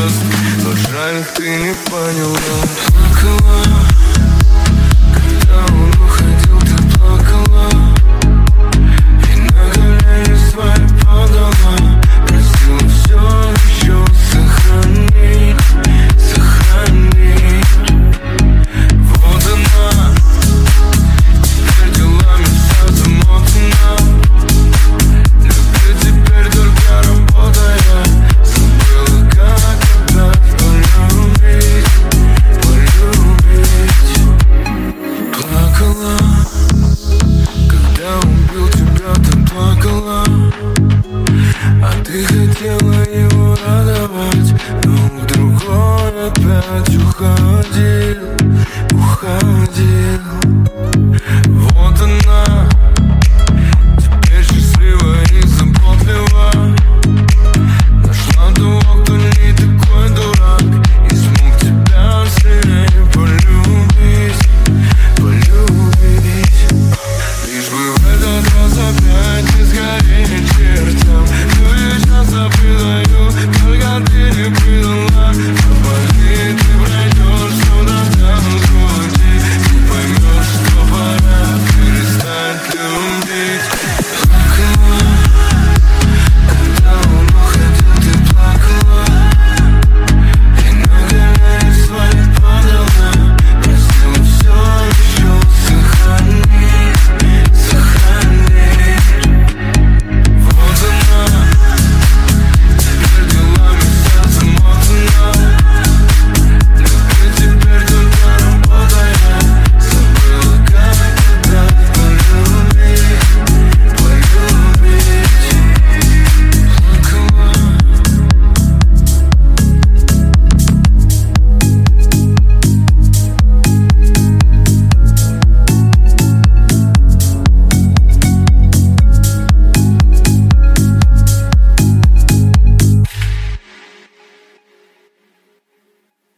Несерьезно Но жаль, ты не поняла. Плакала Every good.